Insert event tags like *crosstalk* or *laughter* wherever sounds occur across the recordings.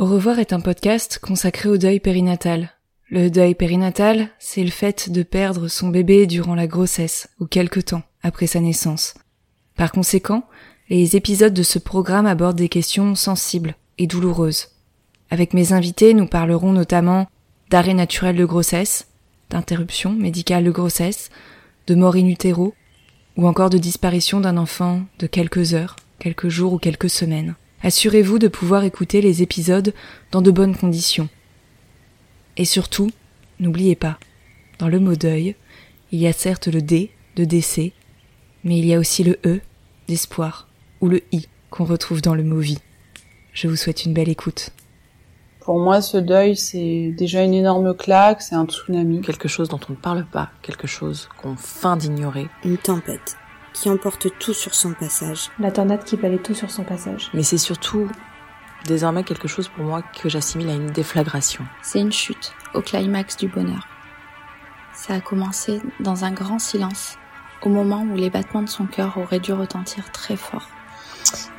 Au revoir est un podcast consacré au deuil périnatal. Le deuil périnatal, c'est le fait de perdre son bébé durant la grossesse ou quelque temps après sa naissance. Par conséquent, les épisodes de ce programme abordent des questions sensibles et douloureuses. Avec mes invités, nous parlerons notamment d'arrêt naturel de grossesse, d'interruption médicale de grossesse, de mort in utero, ou encore de disparition d'un enfant de quelques heures, quelques jours ou quelques semaines. Assurez-vous de pouvoir écouter les épisodes dans de bonnes conditions. Et surtout, n'oubliez pas, dans le mot deuil, il y a certes le D de décès, mais il y a aussi le E d'espoir ou le I qu'on retrouve dans le mot vie. Je vous souhaite une belle écoute. Pour moi, ce deuil, c'est déjà une énorme claque, c'est un tsunami. Quelque chose dont on ne parle pas, quelque chose qu'on feint d'ignorer. Une tempête qui emporte tout sur son passage. La tornade qui balaye tout sur son passage. Mais c'est surtout désormais quelque chose pour moi que j'assimile à une déflagration. C'est une chute au climax du bonheur. Ça a commencé dans un grand silence, au moment où les battements de son cœur auraient dû retentir très fort.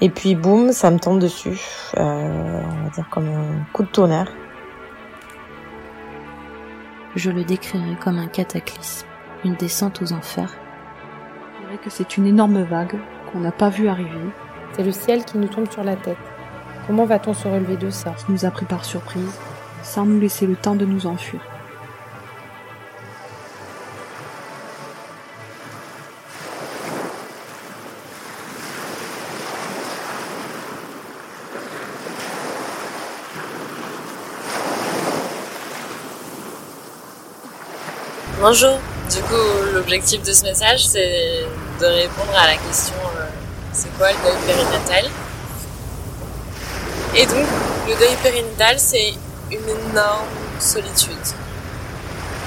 Et puis boum, ça me tombe dessus, euh, on va dire comme un coup de tonnerre. Je le décrirais comme un cataclysme, une descente aux enfers. Que c'est une énorme vague qu'on n'a pas vue arriver. C'est le ciel qui nous tombe sur la tête. Comment va-t-on se relever de ça? Qui nous a pris par surprise, sans nous laisser le temps de nous enfuir. Bonjour. Du coup, l'objectif de ce message, c'est de répondre à la question euh, c'est quoi le deuil périnatal? Et donc, le deuil périnatal, c'est une énorme solitude.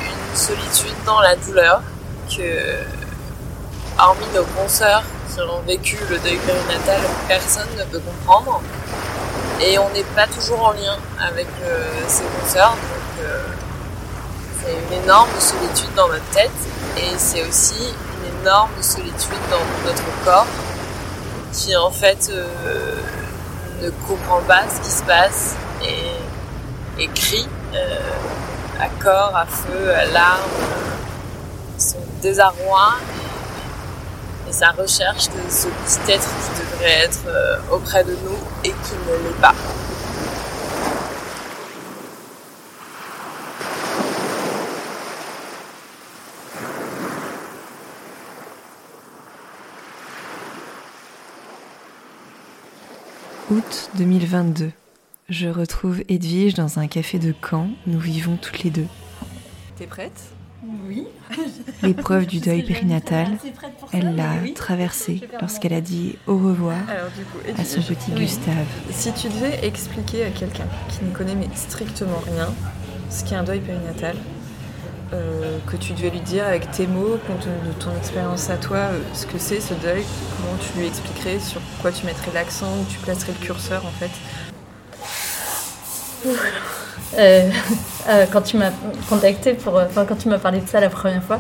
Une solitude dans la douleur que, hormis nos consoeurs qui ont vécu le deuil périnatal, personne ne peut comprendre. Et on n'est pas toujours en lien avec euh, ces consoeurs. Donc, euh, c'est une énorme solitude dans notre tête et c'est aussi solitude dans notre corps qui en fait euh, ne comprend pas ce qui se passe et, crie euh, à corps, à feu, à larmes, son désarroi et, sa recherche de ce petit être qui devrait être euh, auprès de nous et qui ne l'est pas. Août 2022. Je retrouve Edwige dans un café de Caen. Nous vivons toutes les deux. T'es prête? Oui. L'épreuve du deuil périnatal, elle l'a traversée lorsqu'elle a dit au revoir Alors, du coup, à son petit oui. Gustave. Si tu devais expliquer à quelqu'un qui ne connaît mais strictement rien ce qu'est un deuil périnatal, euh, que tu devais lui dire avec tes mots, compte tenu de ton expérience à toi, euh, ce que c'est ce deuil, comment tu lui expliquerais, sur quoi tu mettrais l'accent, où tu placerais le curseur en fait *laughs* Euh, quand tu m'as contacté pour, enfin quand tu m'as parlé de ça la première fois,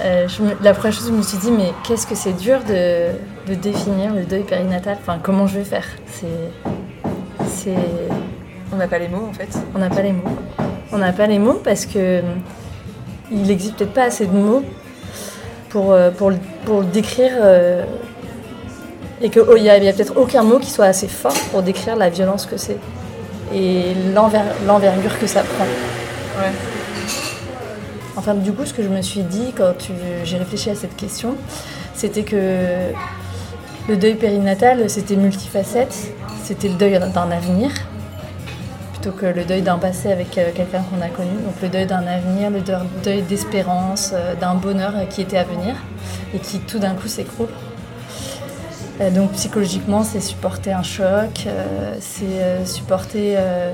je me- la première chose je me suis dit mais qu'est-ce que c'est dur de, de définir le deuil périnatal? Enfin comment je vais faire? C'est, c'est, On n'a pas les mots en fait. on n'a pas les mots. On n'a pas les mots parce que il n'existe peut-être pas assez de mots pour euh, pour le- pour le décrire. euh, et qu'il n'y a, il y a peut-être aucun mot qui soit assez fort pour décrire la violence que c'est et l'enver- l'envergure que ça prend. Ouais. Enfin, du coup, ce que je me suis dit quand j'ai réfléchi à cette question, c'était que le deuil périnatal, c'était multifacette. C'était le deuil d'un avenir, plutôt que le deuil d'un passé avec euh, quelqu'un qu'on a connu. Donc le deuil d'un avenir, le deuil- d'espérance, euh, d'un bonheur qui était à venir et qui tout d'un coup s'écroule. Euh, donc psychologiquement, c'est supporter un choc, euh, c'est euh, supporter euh,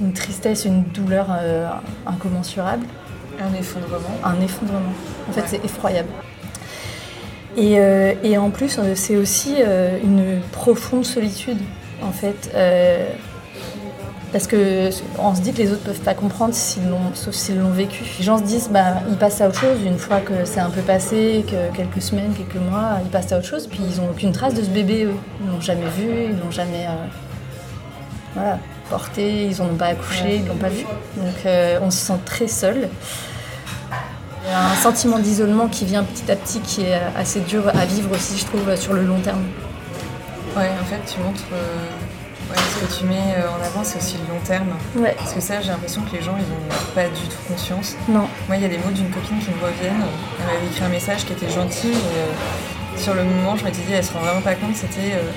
une tristesse, une douleur euh, incommensurable. Un effondrement. Un effondrement. En fait, Ouais. c'est effroyable. Et, euh, et en plus, euh, c'est aussi euh, une profonde solitude, en fait. euh, parce que on se dit que les autres peuvent pas comprendre s'ils l'ont, sauf s'ils l'ont vécu. Les gens se disent, bah, ils passent à autre chose une fois que c'est un peu passé, que quelques semaines, quelques mois, ils passent à autre chose, puis ils ont aucune trace de ce bébé, eux. Ils l'ont jamais vu, ils l'ont jamais euh, porté, ils en ont pas accouché, ils l'ont pas vu. Donc euh, on se sent très seul. Il y a un sentiment d'isolement qui vient petit à petit, qui est assez dur à vivre aussi, je trouve, sur le long terme. Ouais, en fait, tu montres. euh, ouais, ce que tu mets euh, en avant, c'est aussi le long terme. Ouais. Parce que ça, j'ai l'impression que les gens, ils n'ont pas du tout conscience. Non. Moi, il y a des mots d'une copine qui me reviennent. Elle m'avait écrit un message qui était gentil. Et, euh, sur le moment, je m'étais dit, elle se rend vraiment pas compte. C'était euh,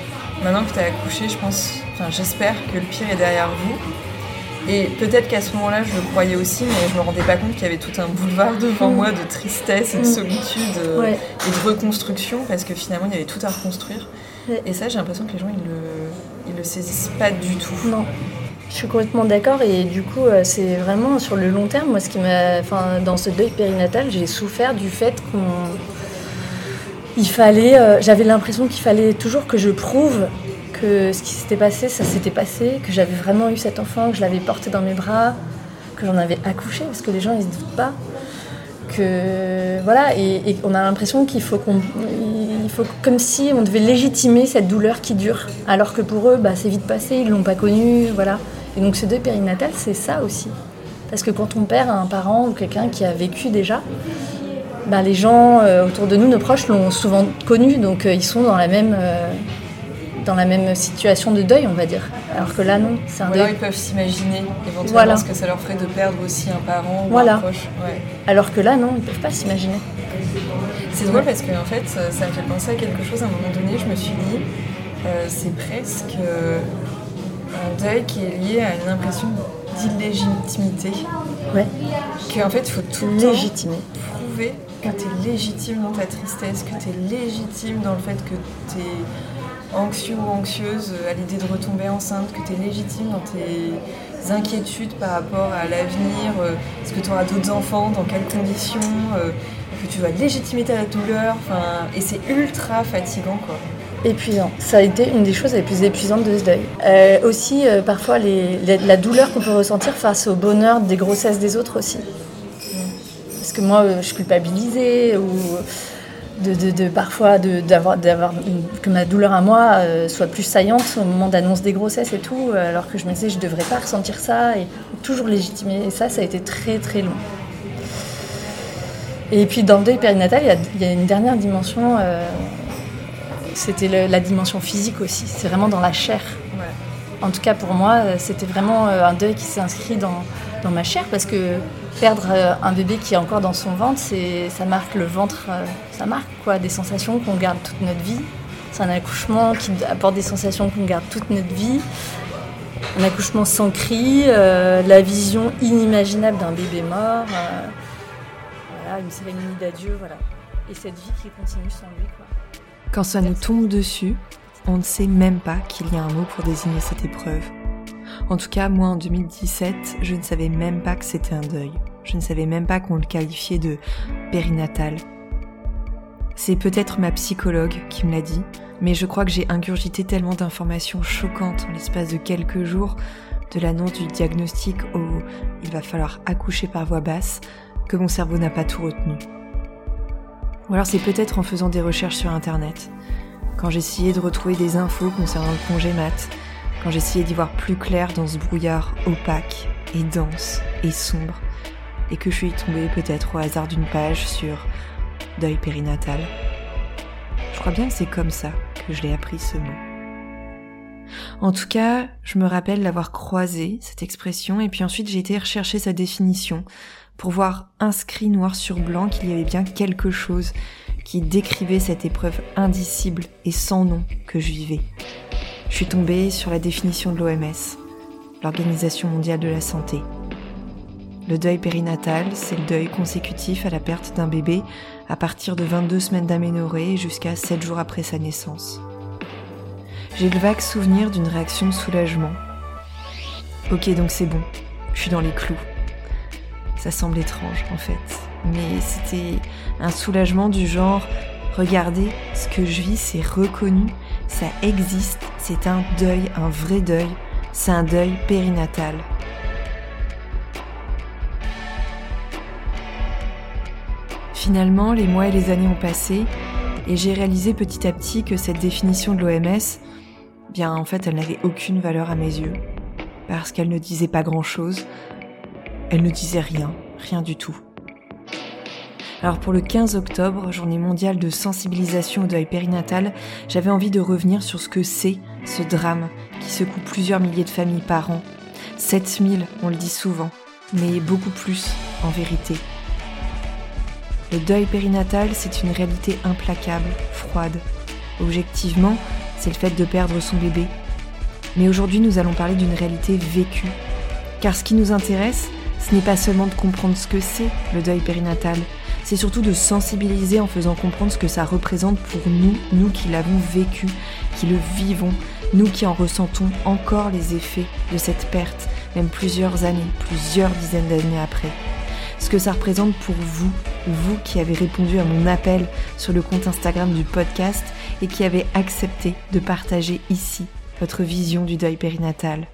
maintenant que tu as accouché, je pense. Enfin, j'espère que le pire est derrière vous. Et peut-être qu'à ce moment-là, je le croyais aussi, mais je me rendais pas compte qu'il y avait tout un boulevard devant Mm. moi de tristesse et de Mm. solitude euh, Ouais. et de reconstruction, parce que finalement, il y avait tout à reconstruire. Ouais. Et ça, j'ai l'impression que les gens, ils le, le saisissent pas du tout. Non. Je suis complètement d'accord et du coup euh, c'est vraiment sur le long terme moi ce qui m'a enfin dans ce deuil périnatal j'ai souffert du fait qu'on il fallait euh, j'avais l'impression qu'il fallait toujours que je prouve que ce qui s'était passé ça s'était passé que j'avais vraiment eu cet enfant que je l'avais porté dans mes bras que j'en avais accouché parce que les gens ils se doutent pas que voilà et, on a l'impression qu'il faut qu'on il faut comme si on devait légitimer cette douleur qui dure alors que pour eux bah, c'est vite passé ils l'ont pas connu voilà. Et donc ce deuil périnatal c'est ça aussi. Parce que quand on perd un parent ou quelqu'un qui a vécu déjà bah, les gens euh, autour de nous nos proches l'ont souvent connu donc euh, ils sont dans la même euh, dans la même situation de deuil on va dire alors que là non c'est un Ou alors deuil ils peuvent s'imaginer éventuellement Voilà. ce que ça leur ferait de perdre aussi un parent ou Voilà. un proche. Ouais. alors que là non ils peuvent pas s'imaginer C'est drôle parce que en fait, ça me fait penser à quelque chose. À un moment donné, je me suis dit, euh, c'est presque un deuil qui est lié à une impression d'illégitimité. Ouais. Qu'en fait, il faut tout le temps légitimer prouver que tu es légitime dans ta tristesse, que tu es légitime dans le fait que tu es anxieux ou anxieuse à l'idée de retomber enceinte, que tu es légitime dans tes inquiétudes par rapport à l'avenir, euh, est-ce que tu auras d'autres enfants, dans quelles conditions, euh, que tu dois légitimer ta douleur, enfin, et c'est ultra fatigant quoi. épuisant. Ça a été une des choses les plus épuisantes de ce deuil. Euh, aussi, euh, parfois, les- les- la douleur qu'on peut ressentir face au bonheur des grossesses des autres aussi. Parce que moi, euh, je culpabilisais ou de, de- de- parfois d'avoir, que ma douleur à moi euh, soit plus saillante au moment d'annonce des grossesses et tout, euh, alors que je me disais je devrais pas ressentir ça et toujours légitimer. Et ça, ça a été très très long. Et puis dans le deuil périnatal, il y a, il y a une dernière dimension. euh, c'était la dimension physique aussi. C'est vraiment dans la chair. En tout cas, pour moi, c'était vraiment un deuil qui s'est inscrit dans, dans ma chair parce que perdre euh, un bébé qui est encore dans son ventre, c'est, ça marque le ventre, euh, ça marque quoi, des sensations qu'on garde toute notre vie. C'est un accouchement qui apporte des sensations qu'on garde toute notre vie. Un accouchement sans cri, euh, la vision inimaginable d'un bébé mort, voilà, une cérémonie d'adieu, voilà. Et cette vie qui continue sans lui, quoi. Quand ça nous tombe dessus, on ne sait même pas qu'il y a un mot pour désigner cette épreuve. En tout cas, moi en 2017, je ne savais même pas que c'était un deuil. Je ne savais même pas qu'on le qualifiait de périnatal. C'est peut-être ma psychologue qui me l'a dit, mais je crois que j'ai ingurgité tellement d'informations choquantes en l'espace de quelques jours, de l'annonce du diagnostic au il va falloir accoucher par voix basse, que mon cerveau n'a pas tout retenu. Ou alors c'est peut-être en faisant des recherches sur internet, quand j'essayais de retrouver des infos concernant le congé mat, quand j'essayais d'y voir plus clair dans ce brouillard opaque et dense et sombre, et que je suis tombée peut-être au hasard d'une page sur deuil périnatal. Je crois bien que c'est comme ça que je l'ai appris ce mot. En tout cas, je me rappelle l'avoir croisé, cette expression, et puis ensuite j'ai été rechercher sa définition pour voir inscrit noir sur blanc qu'il y avait bien quelque chose qui décrivait cette épreuve indicible et sans nom que je vivais. Je suis tombée sur la définition de l'OMS, l'Organisation mondiale de la santé. Le deuil périnatal, c'est le deuil consécutif à la perte d'un bébé à partir de 22 semaines d'aménorrhée jusqu'à 7 jours après sa naissance. j'ai le vague souvenir d'une réaction de soulagement. Ok, donc c'est bon, je suis dans les clous. Ça semble étrange en fait, mais c'était un soulagement du genre regardez, ce que je vis, c'est reconnu, ça existe, c'est un deuil, un vrai deuil, c'est un deuil périnatal. Finalement, les mois et les années ont passé et j'ai réalisé petit à petit que cette définition de l'OMS, bien en fait, elle n'avait aucune valeur à mes yeux parce qu'elle ne disait pas grand-chose, elle ne disait rien, rien du tout. Alors pour le 15 octobre, journée mondiale de sensibilisation au deuil périnatal, j'avais envie de revenir sur ce que c'est ce drame qui secoue plusieurs milliers de familles par an. 7000, on le dit souvent, mais beaucoup plus en vérité. Le deuil périnatal, c'est une réalité implacable, froide. Objectivement, c'est le fait de perdre son bébé. Mais aujourd'hui, nous allons parler d'une réalité vécue. Car ce qui nous intéresse, ce n'est pas seulement de comprendre ce que c'est le deuil périnatal, c'est surtout de sensibiliser en faisant comprendre ce que ça représente pour nous, nous qui l'avons vécu, qui le vivons, nous qui en ressentons encore les effets de cette perte, même plusieurs années, plusieurs dizaines d'années après ce que ça représente pour vous, vous qui avez répondu à mon appel sur le compte Instagram du podcast et qui avez accepté de partager ici votre vision du deuil périnatal.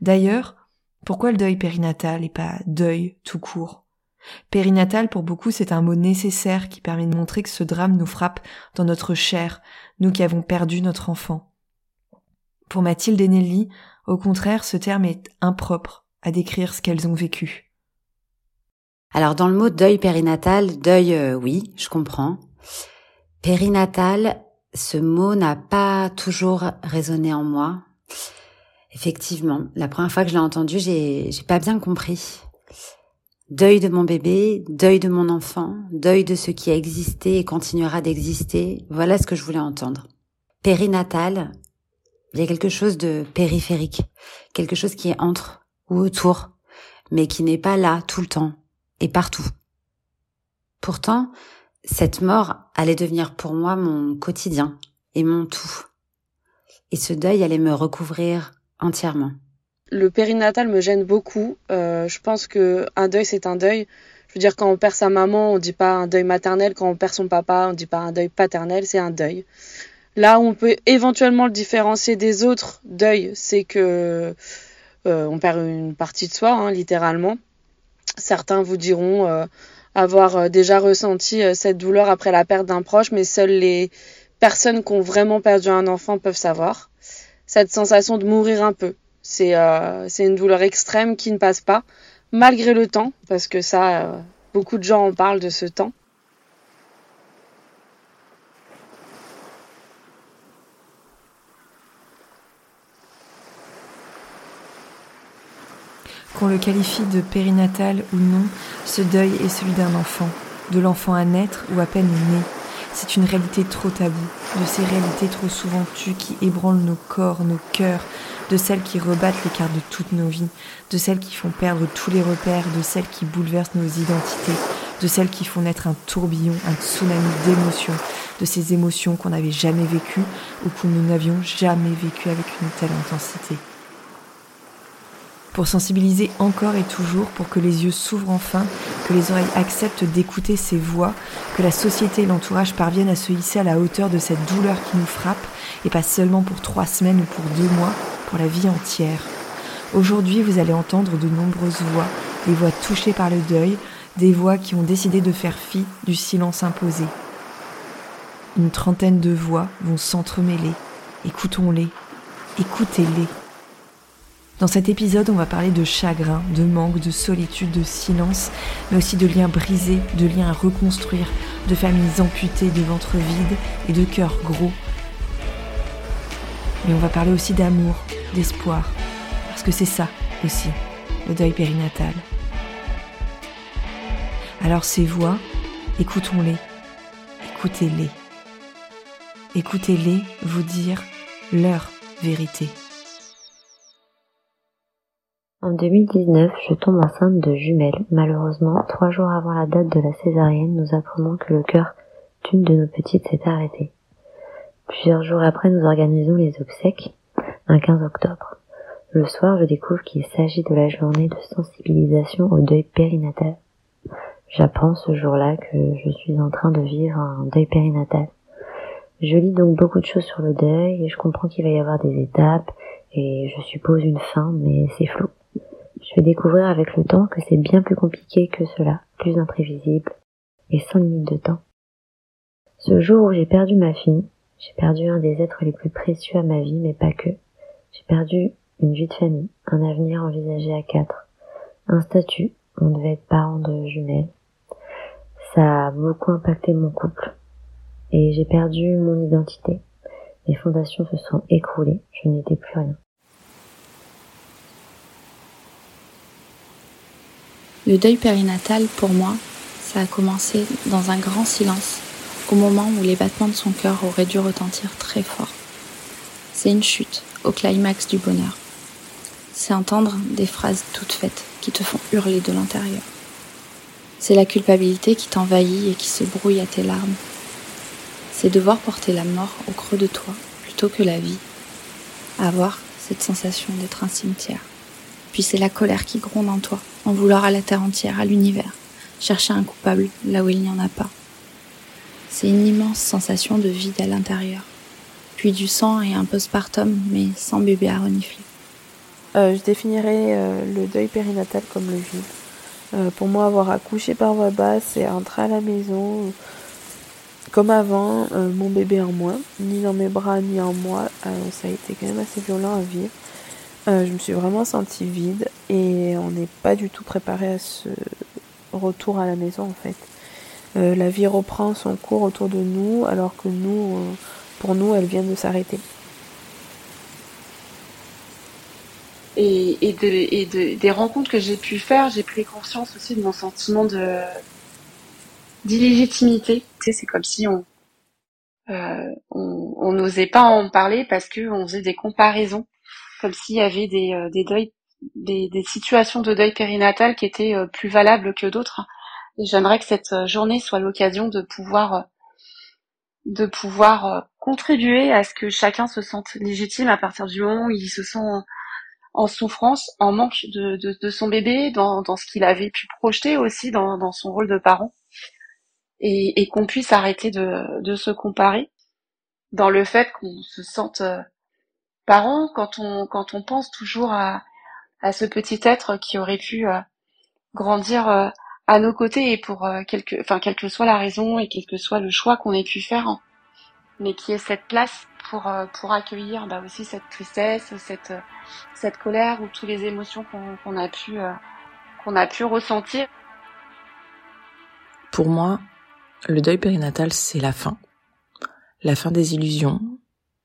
D'ailleurs, pourquoi le deuil périnatal et pas deuil tout court? Périnatal pour beaucoup c'est un mot nécessaire qui permet de montrer que ce drame nous frappe dans notre chair, nous qui avons perdu notre enfant. Pour Mathilde et Nelly, au contraire, ce terme est impropre à décrire ce qu'elles ont vécu. Alors dans le mot deuil périnatal, deuil, euh, oui, je comprends. Périnatal, ce mot n'a pas toujours résonné en moi. Effectivement, la première fois que je l'ai entendu, j'ai, j'ai pas bien compris. Deuil de mon bébé, deuil de mon enfant, deuil de ce qui a existé et continuera d'exister. Voilà ce que je voulais entendre. Périnatal, il y a quelque chose de périphérique, quelque chose qui est entre ou autour, mais qui n'est pas là tout le temps, et partout. Pourtant, cette mort allait devenir pour moi mon quotidien et mon tout. Et ce deuil allait me recouvrir entièrement. Le périnatal me gêne beaucoup. Euh, je pense que un deuil c'est un deuil. Je veux dire quand on perd sa maman, on dit pas un deuil maternel. Quand on perd son papa, on dit pas un deuil paternel. C'est un deuil. Là où on peut éventuellement le différencier des autres deuils, c'est que euh, on perd une partie de soi, hein, littéralement. Certains vous diront euh, avoir euh, déjà ressenti euh, cette douleur après la perte d'un proche, mais seules les personnes qui ont vraiment perdu un enfant peuvent savoir. Cette sensation de mourir un peu, c'est c'est une douleur extrême qui ne passe pas, malgré le temps, parce que ça, beaucoup de gens en parlent de ce temps. Qu'on le qualifie de périnatal ou non, ce deuil est celui d'un enfant, de l'enfant à naître ou à peine né. C'est une réalité trop taboue, de ces réalités trop souvent tues qui ébranlent nos corps, nos cœurs, de celles qui rebattent les cartes de toutes nos vies, de celles qui font perdre tous les repères, de celles qui bouleversent nos identités, de celles qui font naître un tourbillon, un tsunami d'émotions, de ces émotions qu'on n'avait jamais vécues ou que nous n'avions jamais vécues avec une telle intensité pour sensibiliser encore et toujours, pour que les yeux s'ouvrent enfin, que les oreilles acceptent d'écouter ces voix, que la société et l'entourage parviennent à se hisser à la hauteur de cette douleur qui nous frappe, et pas seulement pour trois semaines ou pour deux mois, pour la vie entière. Aujourd'hui, vous allez entendre de nombreuses voix, des voix touchées par le deuil, des voix qui ont décidé de faire fi du silence imposé. Une trentaine de voix vont s'entremêler. Écoutons-les, écoutez-les. Dans cet épisode, on va parler de chagrin, de manque, de solitude, de silence, mais aussi de liens brisés, de liens à reconstruire, de familles amputées, de ventres vides et de cœurs gros. Mais on va parler aussi d'amour, d'espoir, parce que c'est ça aussi, le deuil périnatal. Alors ces voix, écoutons-les, écoutez-les. Écoutez-les vous dire leur vérité. En 2019, je tombe enceinte de jumelles. Malheureusement, trois jours avant la date de la césarienne, nous apprenons que le cœur d'une de nos petites s'est arrêté. Plusieurs jours après, nous organisons les obsèques, un 15 octobre. Le soir, je découvre qu'il s'agit de la journée de sensibilisation au deuil périnatal. J'apprends ce jour-là que je suis en train de vivre un deuil périnatal. Je lis donc beaucoup de choses sur le deuil et je comprends qu'il va y avoir des étapes et je suppose une fin, mais c'est flou. Je vais découvrir avec le temps que c'est bien plus compliqué que cela, plus imprévisible et sans limite de temps. Ce jour où j'ai perdu ma fille, j'ai perdu un des êtres les plus précieux à ma vie, mais pas que. J'ai perdu une vie de famille, un avenir envisagé à quatre, un statut, on devait être parents de jumelles, ça a beaucoup impacté mon couple. Et j'ai perdu mon identité. Mes fondations se sont écroulées. Je n'étais plus rien. Le deuil périnatal, pour moi, ça a commencé dans un grand silence, au moment où les battements de son cœur auraient dû retentir très fort. C'est une chute, au climax du bonheur. C'est entendre des phrases toutes faites qui te font hurler de l'intérieur. C'est la culpabilité qui t'envahit et qui se brouille à tes larmes. C'est devoir porter la mort au creux de toi plutôt que la vie. Avoir cette sensation d'être un cimetière. Puis c'est la colère qui gronde en toi, en vouloir à la terre entière, à l'univers, chercher un coupable là où il n'y en a pas. C'est une immense sensation de vide à l'intérieur. Puis du sang et un postpartum, mais sans bébé à renifler. Euh, je définirais euh, le deuil périnatal comme le vide. Euh, pour moi, avoir accouché par voie basse c'est entrer à la maison comme avant, euh, mon bébé en moi, ni dans mes bras ni en moi. Ça a été quand même assez violent à vivre. Je me suis vraiment sentie vide et on n'est pas du tout préparé à ce retour à la maison en fait. la vie reprend son cours autour de nous alors que nous, pour nous, elle vient de s'arrêter. et, et, de, et de, des rencontres que j'ai pu faire, j'ai pris conscience aussi de mon sentiment de d'illégitimité. Tu sais, c'est comme si on euh, on n'osait pas en parler parce que on faisait des comparaisons, comme s'il y avait des, euh, des deuils, des, des, situations de deuil périnatal qui étaient euh, plus valables que d'autres. Et j'aimerais que cette euh, journée soit l'occasion de pouvoir de pouvoir contribuer à ce que chacun se sente légitime à partir du moment où il se sent en souffrance, en manque de, de, de son bébé, dans, dans ce qu'il avait pu projeter aussi dans, dans son rôle de parent, et, et qu'on puisse arrêter de, de se comparer dans le fait qu'on se sente euh, quand on, quand on pense toujours à, à ce petit être qui aurait pu euh, grandir euh, à nos côtés et pour quelque, enfin quelle que soit la raison et quel que soit le choix qu'on ait pu faire, hein. mais qui est cette place pour, euh, pour accueillir bah, aussi cette tristesse, cette, euh, cette colère ou toutes les émotions qu'on a pu euh, qu'on a pu ressentir. Pour moi, le deuil périnatal, c'est la fin. La fin des illusions,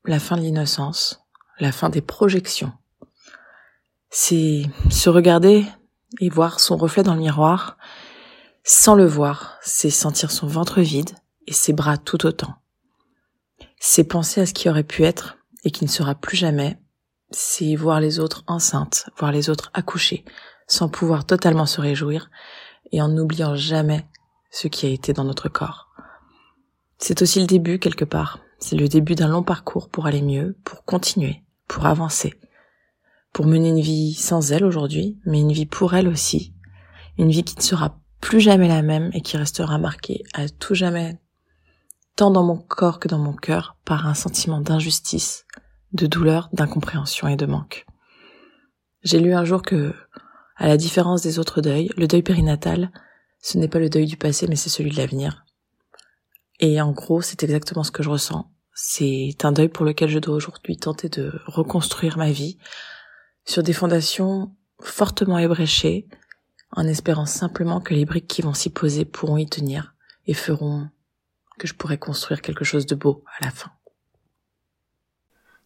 la fin de l'innocence, la fin des projections. C'est se regarder et voir son reflet dans le miroir sans le voir, c'est sentir son ventre vide et ses bras tout autant. C'est penser à ce qui aurait pu être et qui ne sera plus jamais. C'est voir les autres enceintes, voir les autres accoucher, sans pouvoir totalement se réjouir et en n'oubliant jamais ce qui a été dans notre corps. C'est aussi le début quelque part. C'est le début d'un long parcours pour aller mieux, pour continuer, pour avancer, pour mener une vie sans elle aujourd'hui, mais une vie pour elle aussi, une vie qui ne sera plus jamais la même et qui restera marquée à tout jamais tant dans mon corps que dans mon cœur, par un sentiment d'injustice, de douleur, d'incompréhension et de manque. J'ai lu un jour que, à la différence des autres deuils, le deuil périnatal, ce n'est pas le deuil du passé, mais c'est celui de l'avenir. Et en gros, c'est exactement ce que je ressens. C'est un deuil pour lequel je dois aujourd'hui tenter de reconstruire ma vie sur des fondations fortement ébréchées, en espérant simplement que les briques qui vont s'y poser pourront y tenir et feront que je pourrais construire quelque chose de beau à la fin.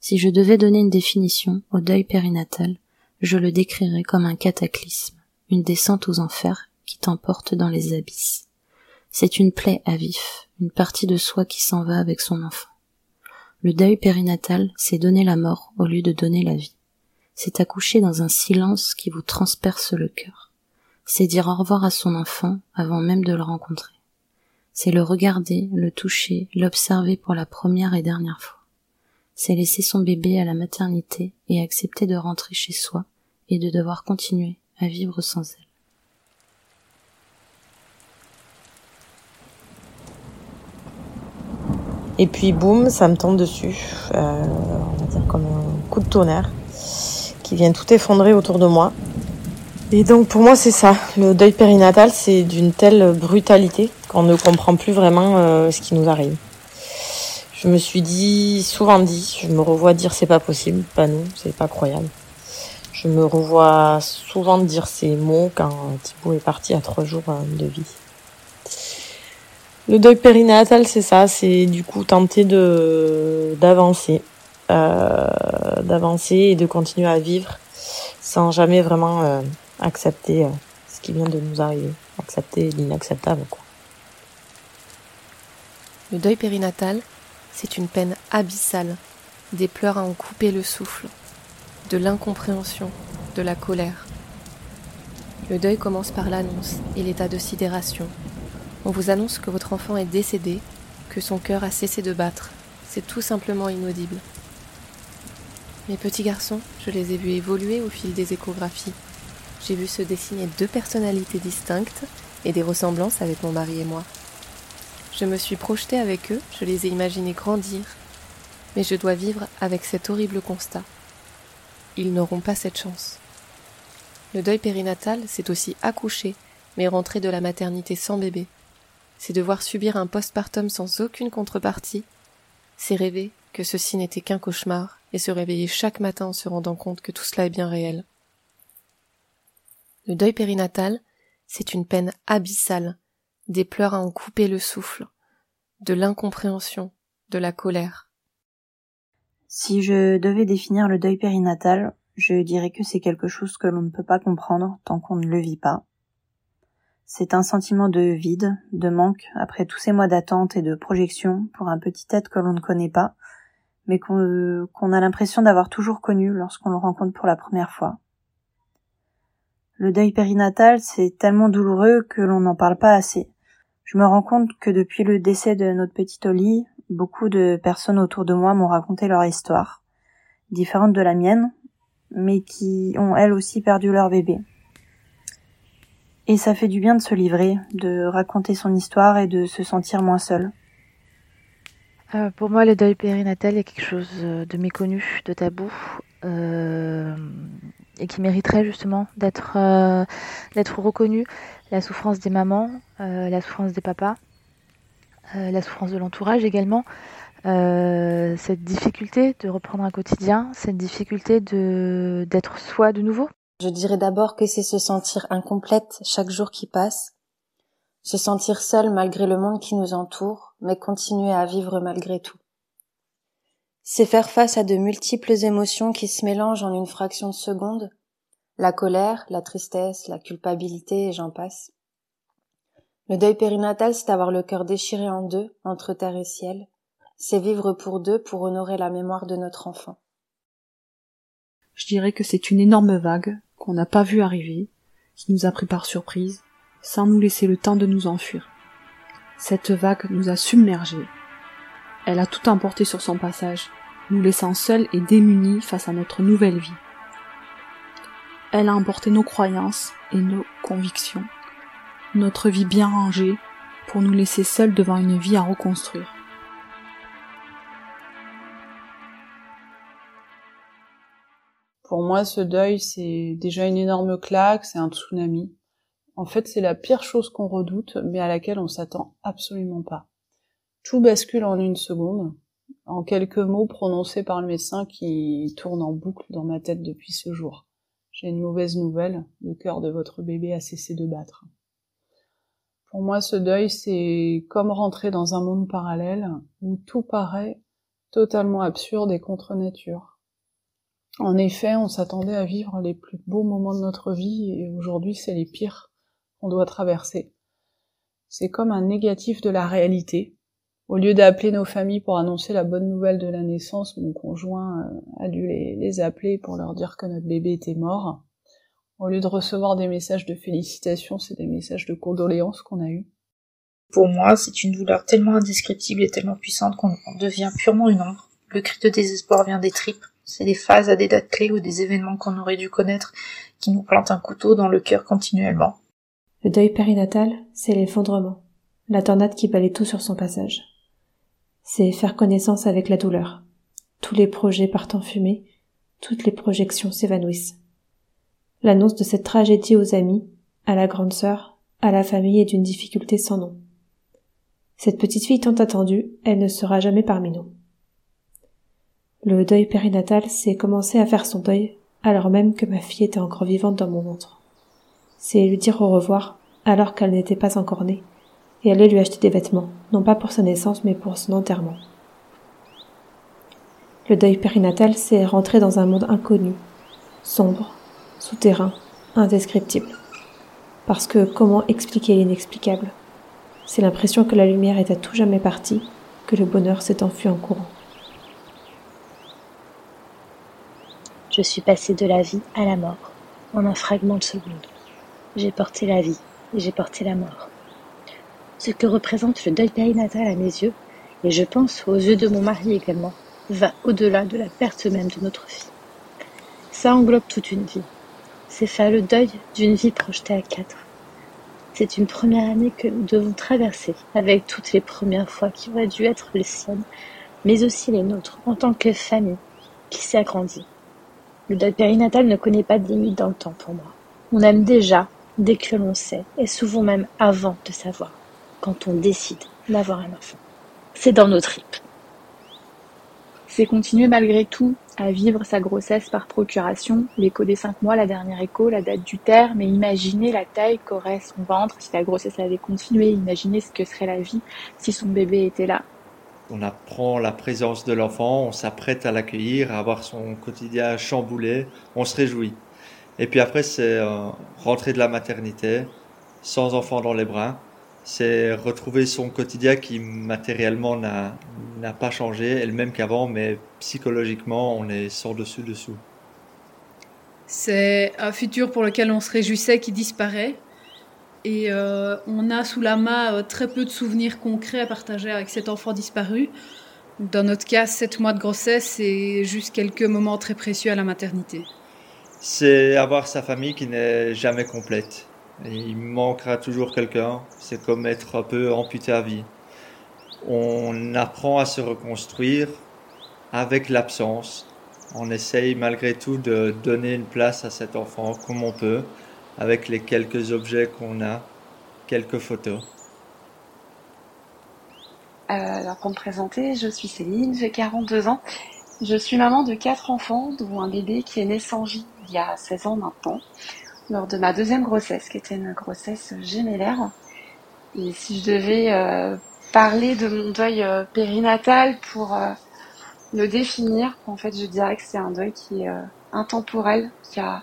Si je devais donner une définition au deuil périnatal, je le décrirais comme un cataclysme, une descente aux enfers qui t'emporte dans les abysses. C'est une plaie à vif, une partie de soi qui s'en va avec son enfant. Le deuil périnatal, c'est donner la mort au lieu de donner la vie. C'est accoucher dans un silence qui vous transperce le cœur. C'est dire au revoir à son enfant avant même de le rencontrer c'est le regarder, le toucher, l'observer pour la première et dernière fois. c'est laisser son bébé à la maternité et accepter de rentrer chez soi et de devoir continuer à vivre sans elle. Et puis boum, ça me tombe dessus, euh, on va dire comme un coup de tonnerre, qui vient tout effondrer autour de moi. Et donc pour moi c'est ça, le deuil périnatal c'est d'une telle brutalité qu'on ne comprend plus vraiment euh, ce qui nous arrive. Je me suis dit, souvent dit, je me revois dire c'est pas possible, pas nous, c'est pas croyable. Je me revois souvent dire ces mots quand Thibaut est parti à trois jours euh, de vie. Le deuil périnatal, c'est ça, c'est du coup tenter de d'avancer, euh, d'avancer et de continuer à vivre sans jamais vraiment euh, accepter euh, ce qui vient de nous arriver, accepter l'inacceptable. Quoi. Le deuil périnatal, c'est une peine abyssale, des pleurs à en couper le souffle, de l'incompréhension, de la colère. Le deuil commence par l'annonce et l'état de sidération, on vous annonce que votre enfant est décédé, que son cœur a cessé de battre. C'est tout simplement inaudible. Mes petits garçons, je les ai vus évoluer au fil des échographies. J'ai vu se dessiner deux personnalités distinctes et des ressemblances avec mon mari et moi. Je me suis projetée avec eux, je les ai imaginés grandir, mais je dois vivre avec cet horrible constat. Ils n'auront pas cette chance. Le deuil périnatal, c'est aussi accoucher, mais rentrer de la maternité sans bébé c'est devoir subir un postpartum sans aucune contrepartie, c'est rêver que ceci n'était qu'un cauchemar et se réveiller chaque matin en se rendant compte que tout cela est bien réel. Le deuil périnatal, c'est une peine abyssale, des pleurs à en couper le souffle, de l'incompréhension, de la colère. Si je devais définir le deuil périnatal, je dirais que c'est quelque chose que l'on ne peut pas comprendre tant qu'on ne le vit pas. C'est un sentiment de vide, de manque, après tous ces mois d'attente et de projection pour un petit être que l'on ne connaît pas, mais qu'on a l'impression d'avoir toujours connu lorsqu'on le rencontre pour la première fois. Le deuil périnatal, c'est tellement douloureux que l'on n'en parle pas assez. Je me rends compte que depuis le décès de notre petite Oli, beaucoup de personnes autour de moi m'ont raconté leur histoire, différente de la mienne, mais qui ont elles aussi perdu leur bébé. Et ça fait du bien de se livrer, de raconter son histoire et de se sentir moins seul. Euh, pour moi, le deuil périnatal est quelque chose euh, de méconnu, de tabou, euh, et qui mériterait justement d'être reconnu. La souffrance des mamans, la souffrance des papas, la souffrance de l'entourage également. cette difficulté de reprendre un quotidien, cette difficulté d'être soi de nouveau, je dirais d'abord que c'est se sentir incomplète chaque jour qui passe, se sentir seul malgré le monde qui nous entoure, mais continuer à vivre malgré tout. C'est faire face à de multiples émotions qui se mélangent en une fraction de seconde, la colère, la tristesse, la culpabilité et j'en passe. Le deuil périnatal, c'est avoir le cœur déchiré en deux, entre terre et ciel. C'est vivre pour deux pour honorer la mémoire de notre enfant. Je dirais que c'est une énorme vague qu'on n'a pas vu arriver, qui nous a pris par surprise, sans nous laisser le temps de nous enfuir. Cette vague nous a submergés. Elle a tout emporté sur son passage, nous laissant seuls et démunis face à notre nouvelle vie. Elle a emporté nos croyances et nos convictions, notre vie bien rangée, pour nous laisser seuls devant une vie à reconstruire. Pour moi, ce deuil, c'est déjà une énorme claque, c'est un tsunami. En fait, c'est la pire chose qu'on redoute, mais à laquelle on s'attend absolument pas. Tout bascule en une seconde, en quelques mots prononcés par le médecin qui tourne en boucle dans ma tête depuis ce jour. J'ai une mauvaise nouvelle, le cœur de votre bébé a cessé de battre. Pour moi, ce deuil, c'est comme rentrer dans un monde parallèle où tout paraît totalement absurde et contre nature. En effet, on s'attendait à vivre les plus beaux moments de notre vie et aujourd'hui c'est les pires qu'on doit traverser. C'est comme un négatif de la réalité. Au lieu d'appeler nos familles pour annoncer la bonne nouvelle de la naissance, mon conjoint euh, a dû les, appeler pour leur dire que notre bébé était mort. Au lieu de recevoir des messages de félicitations, c'est des messages de condoléances qu'on a eus. Pour moi, c'est une douleur tellement indescriptible et tellement puissante qu'on devient purement une ombre Le cri de désespoir vient des tripes. C'est des phases à des dates clés ou des événements qu'on aurait dû connaître qui nous plantent un couteau dans le cœur continuellement. Le deuil périnatal, c'est l'effondrement, la tornade qui balaye tout sur son passage. C'est faire connaissance avec la douleur. Tous les projets partent en fumée, toutes les projections s'évanouissent. L'annonce de cette tragédie aux amis, à la grande sœur, à la famille est d'une difficulté sans nom. Cette petite fille tant attendue, elle ne sera jamais parmi nous. Le deuil périnatal, c'est commencer à faire son deuil alors même que ma fille était encore vivante dans mon ventre. C'est lui dire au revoir alors qu'elle n'était pas encore née, et aller lui acheter des vêtements, non pas pour sa naissance mais pour son enterrement. Le deuil périnatal, c'est rentrer dans un monde inconnu, sombre, souterrain, indescriptible. Parce que comment expliquer l'inexplicable? C'est l'impression que la lumière est à tout jamais partie, que le bonheur s'est enfui en courant. Je suis passée de la vie à la mort, en un fragment de seconde. J'ai porté la vie et j'ai porté la mort. Ce que représente le deuil périnatal à mes yeux, et je pense aux yeux de mon mari également, va au-delà de la perte même de notre fille. Ça englobe toute une vie. C'est faire le deuil d'une vie projetée à quatre. C'est une première année que nous devons traverser, avec toutes les premières fois qui auraient dû être les siennes, mais aussi les nôtres, en tant que famille qui s'est agrandie. Le deuil périnatal ne connaît pas de limite dans le temps pour moi. On aime déjà dès que l'on sait, et souvent même avant de savoir, quand on décide d'avoir un enfant. C'est dans nos tripes. C'est continuer malgré tout à vivre sa grossesse par procuration, l'écho des cinq mois, la dernière écho, la date du terme, mais imaginer la taille qu'aurait son ventre si la grossesse avait continué, imaginer ce que serait la vie si son bébé était là, on apprend la présence de l'enfant, on s'apprête à l'accueillir, à avoir son quotidien chamboulé, on se réjouit. Et puis après, c'est euh, rentrer de la maternité, sans enfant dans les bras, c'est retrouver son quotidien qui matériellement n'a pas changé, est le même qu'avant, mais psychologiquement, on est sans dessus dessous. C'est un futur pour lequel on se réjouissait qui disparaît. Et euh, on a sous la main euh, très peu de souvenirs concrets à partager avec cet enfant disparu. Dans notre cas, sept mois de grossesse et juste quelques moments très précieux à la maternité. C'est avoir sa famille qui n'est jamais complète. Il manquera toujours quelqu'un. C'est comme être un peu amputé à vie. On apprend à se reconstruire avec l'absence. On essaye malgré tout de donner une place à cet enfant comme on peut avec les quelques objets qu'on a, quelques photos. Euh, alors pour me présenter, je suis Céline, j'ai 42 ans. Je suis maman de quatre enfants, dont un bébé qui est né sans vie il y a 16 ans maintenant, lors de ma deuxième grossesse, qui était une grossesse gémellaire. Et si je devais euh, parler de mon deuil euh, périnatal pour le définir, en fait, je dirais que c'est un deuil qui est intemporel, qui a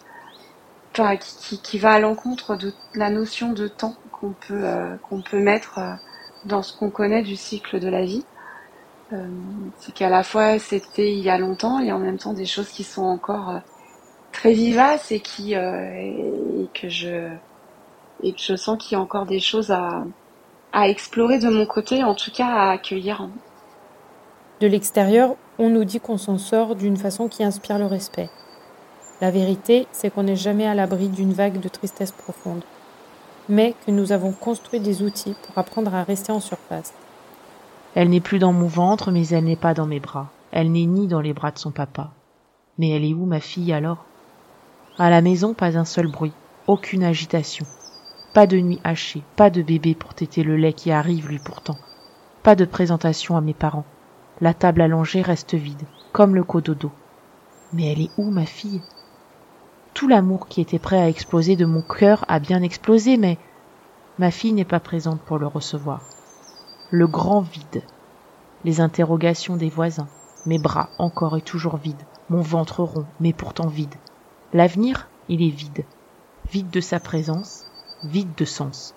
qui, va à l'encontre de la notion de temps qu'on peut, euh, qu'on peut mettre euh, dans ce qu'on connaît du cycle de la vie. Euh, c'est qu'à la fois c'était il y a longtemps et en même temps des choses qui sont encore très vivaces et qui et que je et je sens qu'il y a encore des choses à, à explorer de mon côté, en tout cas à accueillir. De l'extérieur, on nous dit qu'on s'en sort d'une façon qui inspire le respect. La vérité, c'est qu'on n'est jamais à l'abri d'une vague de tristesse profonde, mais que nous avons construit des outils pour apprendre à rester en surface. Elle n'est plus dans mon ventre, mais elle n'est pas dans mes bras. Elle n'est ni dans les bras de son papa. Mais elle est où ma fille alors? À la maison, pas un seul bruit, aucune agitation. Pas de nuit hachée, pas de bébé pour téter le lait qui arrive lui pourtant. Pas de présentation à mes parents. La table allongée reste vide, comme le cododo. Mais elle est où ma fille? Tout l'amour qui était prêt à exploser de mon cœur a bien explosé, mais ma fille n'est pas présente pour le recevoir. Le grand vide. Les interrogations des voisins. Mes bras encore et toujours vides. Mon ventre rond, mais pourtant vide. L'avenir, il est vide. Vide de sa présence, vide de sens.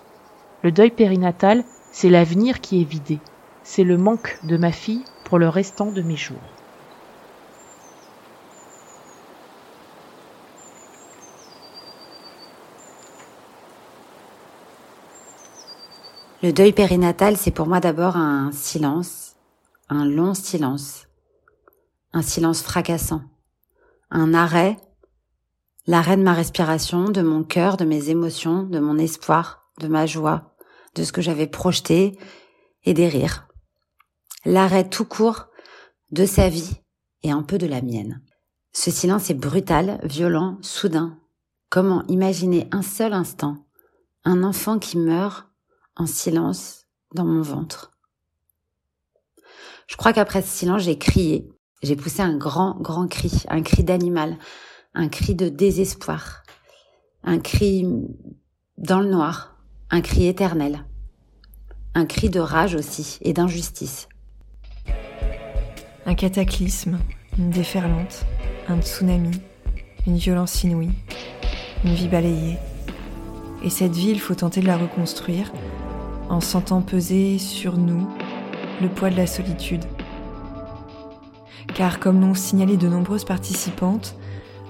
Le deuil périnatal, c'est l'avenir qui est vidé. C'est le manque de ma fille pour le restant de mes jours. Le deuil périnatal, c'est pour moi d'abord un silence, un long silence. un silence fracassant, un arrêt, l'arrêt de ma respiration, de mon cœur, de mes émotions, de mon espoir, de ma joie, de ce que j'avais projeté et des rires. L'arrêt tout court de sa vie et un peu de la mienne. Ce silence est brutal, violent, soudain. Comment imaginer un seul instant un enfant qui meurt en silence dans mon ventre Je crois qu'après ce silence, j'ai crié. J'ai poussé un grand, grand cri, un cri d'animal, un cri de désespoir, un cri dans le noir, un cri éternel, un cri de rage aussi et d'injustice. Un cataclysme, une déferlante, un tsunami, une violence inouïe, une vie balayée. Et cette vie, il faut tenter de la reconstruire en sentant peser sur nous le poids de la solitude. Car comme l'ont signalé de nombreuses participantes,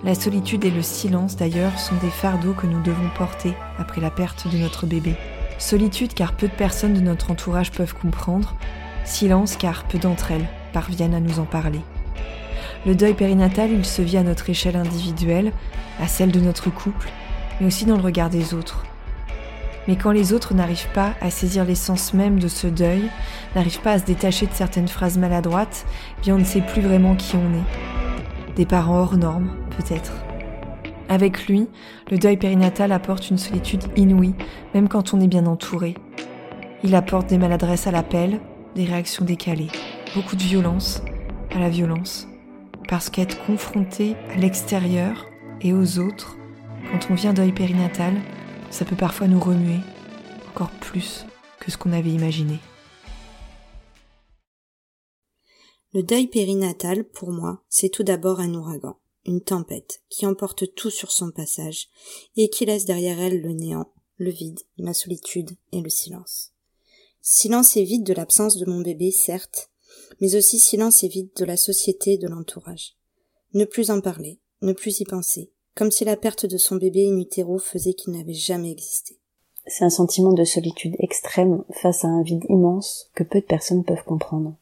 la solitude et le silence d'ailleurs sont des fardeaux que nous devons porter après la perte de notre bébé. Solitude car peu de personnes de notre entourage peuvent comprendre, silence car peu d'entre elles parviennent à nous en parler. Le deuil périnatal, il se vit à notre échelle individuelle, à celle de notre couple, mais aussi dans le regard des autres. Mais quand les autres n'arrivent pas à saisir l'essence même de ce deuil, n'arrivent pas à se détacher de certaines phrases maladroites, eh bien on ne sait plus vraiment qui on est. Des parents hors normes, peut-être. Avec lui, le deuil périnatal apporte une solitude inouïe, même quand on est bien entouré. Il apporte des maladresses à l'appel, des réactions décalées, beaucoup de violence à la violence. Parce qu'être confronté à l'extérieur et aux autres, quand on vient deuil périnatal, ça peut parfois nous remuer encore plus que ce qu'on avait imaginé. Le deuil périnatal, pour moi, c'est tout d'abord un ouragan, une tempête qui emporte tout sur son passage et qui laisse derrière elle le néant, le vide, la solitude et le silence. Silence et vide de l'absence de mon bébé, certes, mais aussi silence et vide de la société et de l'entourage. Ne plus en parler, ne plus y penser, comme si la perte de son bébé in utero faisait qu'il n'avait jamais existé. C'est un sentiment de solitude extrême face à un vide immense que peu de personnes peuvent comprendre.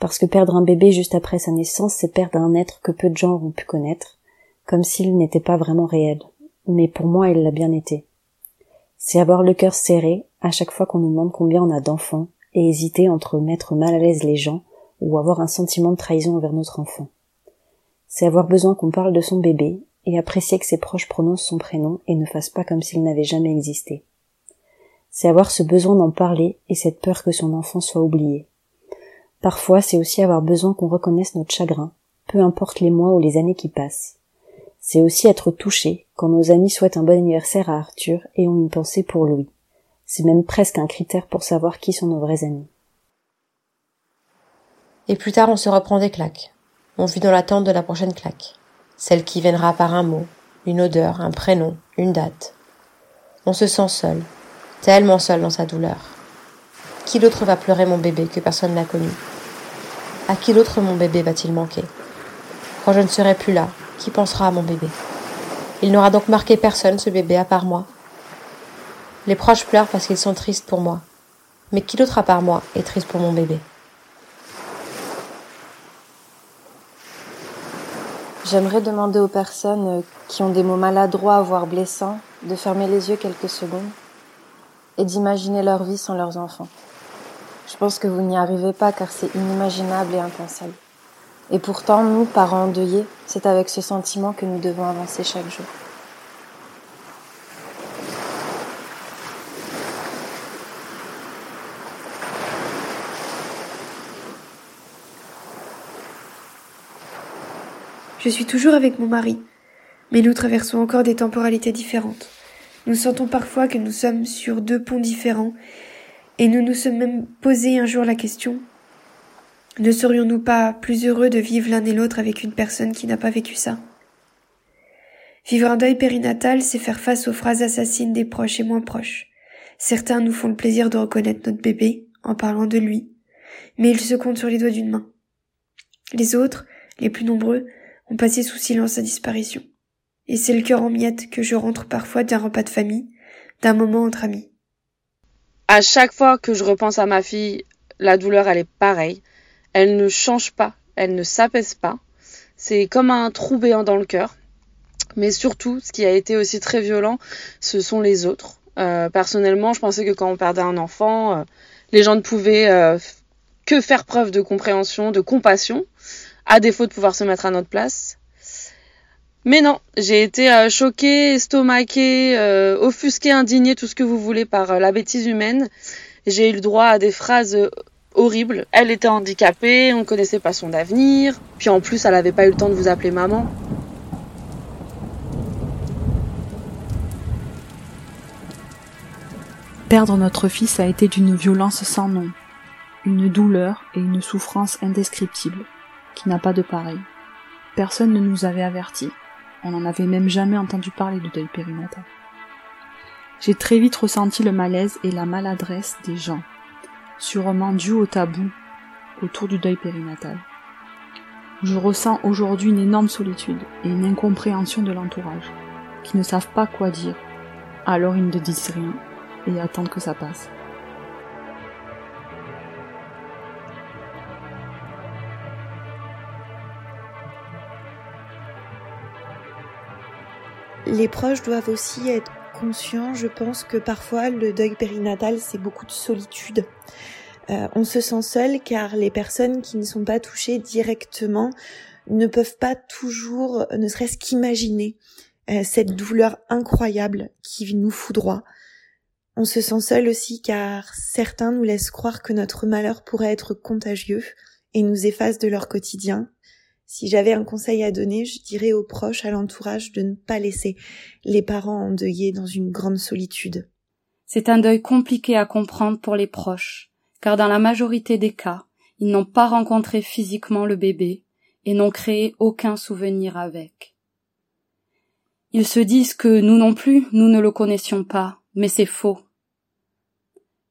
Parce que perdre un bébé juste après sa naissance, c'est perdre un être que peu de gens ont pu connaître, comme s'il n'était pas vraiment réel. Mais pour moi, il l'a bien été. C'est avoir le cœur serré à chaque fois qu'on nous demande combien on a d'enfants, et hésiter entre mettre mal à l'aise les gens ou avoir un sentiment de trahison envers notre enfant. C'est avoir besoin qu'on parle de son bébé et apprécier que ses proches prononcent son prénom et ne fassent pas comme s'il n'avait jamais existé. C'est avoir ce besoin d'en parler et cette peur que son enfant soit oublié. Parfois, c'est aussi avoir besoin qu'on reconnaisse notre chagrin, peu importe les mois ou les années qui passent. C'est aussi être touché quand nos amis souhaitent un bon anniversaire à Arthur et ont une pensée pour Louis. C'est même presque un critère pour savoir qui sont nos vrais amis. Et plus tard, on se reprend des claques. On vit dans l'attente de la prochaine claque celle qui viendra par un mot, une odeur, un prénom, une date. On se sent seul, tellement seul dans sa douleur. Qui d'autre va pleurer mon bébé que personne n'a connu? À qui d'autre mon bébé va-t-il manquer? Quand je ne serai plus là, qui pensera à mon bébé? Il n'aura donc marqué personne, ce bébé, à part moi. Les proches pleurent parce qu'ils sont tristes pour moi. Mais qui d'autre à part moi est triste pour mon bébé? J'aimerais demander aux personnes qui ont des mots maladroits, voire blessants, de fermer les yeux quelques secondes et d'imaginer leur vie sans leurs enfants. Je pense que vous n'y arrivez pas car c'est inimaginable et impensable. Et pourtant, nous, parents endeuillés, c'est avec ce sentiment que nous devons avancer chaque jour. Je suis toujours avec mon mari, mais nous traversons encore des temporalités différentes. Nous sentons parfois que nous sommes sur deux ponts différents, et nous nous sommes même posé un jour la question ne serions-nous pas plus heureux de vivre l'un et l'autre avec une personne qui n'a pas vécu ça? Vivre un deuil périnatal, c'est faire face aux phrases assassines des proches et moins proches. Certains nous font le plaisir de reconnaître notre bébé en parlant de lui, mais ils se comptent sur les doigts d'une main. Les autres, les plus nombreux, ont passé sous silence sa disparition. Et c'est le cœur en miettes que je rentre parfois d'un repas de famille, d'un moment entre amis. À chaque fois que je repense à ma fille, la douleur, elle est pareille. Elle ne change pas. elle ne s'apaise pas. C'est comme un trou béant dans le cœur. Mais surtout, ce qui a été aussi très violent, ce sont les autres. Euh, personnellement, je pensais que quand on perdait un enfant, euh, les gens ne pouvaient euh, que faire preuve de compréhension, de compassion, à défaut de pouvoir se mettre à notre place. Mais non, j'ai été choquée, estomaquée, offusquée, indignée, tout ce que vous voulez par la bêtise humaine. J'ai eu le droit à des phrases horribles. Elle était handicapée, on ne connaissait pas son avenir, puis en plus elle n'avait pas eu le temps de vous appeler maman. Perdre notre fils a été d'une violence sans nom, une douleur et une souffrance indescriptibles, qui n'a pas de pareil. Personne ne nous avait avertis, on n'en avait même jamais entendu parler de deuil périnatal. J'ai très vite ressenti le malaise et la maladresse des gens, sûrement dû au tabou autour du deuil périnatal. Je ressens aujourd'hui une énorme solitude et une incompréhension de l'entourage, qui ne savent pas quoi dire, alors ils ne disent rien et attendre que ça passe. Les proches doivent aussi être conscients, je pense que parfois le deuil périnatal c'est beaucoup de solitude. Euh, on se sent seul car les personnes qui ne sont pas touchées directement ne peuvent pas toujours, ne serait-ce qu'imaginer euh, cette douleur incroyable qui nous foudroie. On se sent seul aussi car certains nous laissent croire que notre malheur pourrait être contagieux et nous efface de leur quotidien. Si j'avais un conseil à donner, je dirais aux proches, à l'entourage, de ne pas laisser les parents endeuillés dans une grande solitude. C'est un deuil compliqué à comprendre pour les proches, car dans la majorité des cas, ils n'ont pas rencontré physiquement le bébé et n'ont créé aucun souvenir avec. Ils se disent que nous non plus, nous ne le connaissions pas, mais c'est faux.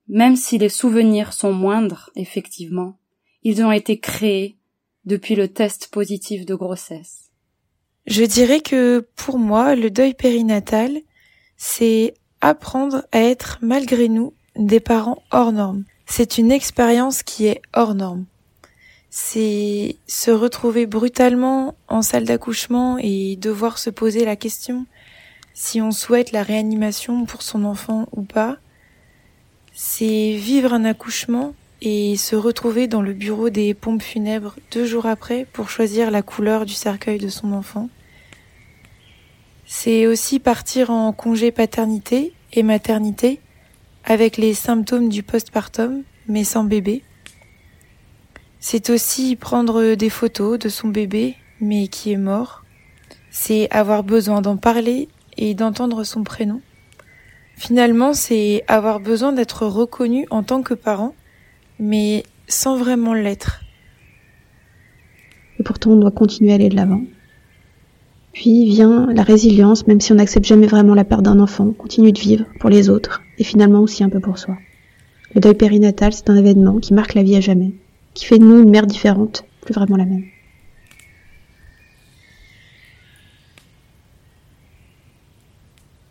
Même si les souvenirs sont moindres, effectivement, ils ont été créés depuis le test positif de grossesse. Je dirais que pour moi, le deuil périnatal, c'est apprendre à être malgré nous des parents hors normes. C'est une expérience qui est hors norme. C'est se retrouver brutalement en salle d'accouchement et devoir se poser la question si on souhaite la réanimation pour son enfant ou pas, c'est vivre un accouchement et se retrouver dans le bureau des pompes funèbres deux jours après pour choisir la couleur du cercueil de son enfant. C'est aussi partir en congé paternité et maternité avec les symptômes du postpartum mais sans bébé. C'est aussi prendre des photos de son bébé mais qui est mort. C'est avoir besoin d'en parler et d'entendre son prénom. Finalement, c'est avoir besoin d'être reconnu en tant que parent, mais sans vraiment l'être. Et pourtant, on doit continuer à aller de l'avant. Puis vient la résilience, même si on n'accepte jamais vraiment la perte d'un enfant, on continue de vivre pour les autres, et finalement aussi un peu pour soi. Le deuil périnatal, c'est un événement qui marque la vie à jamais, qui fait de nous une mère différente, plus vraiment la même.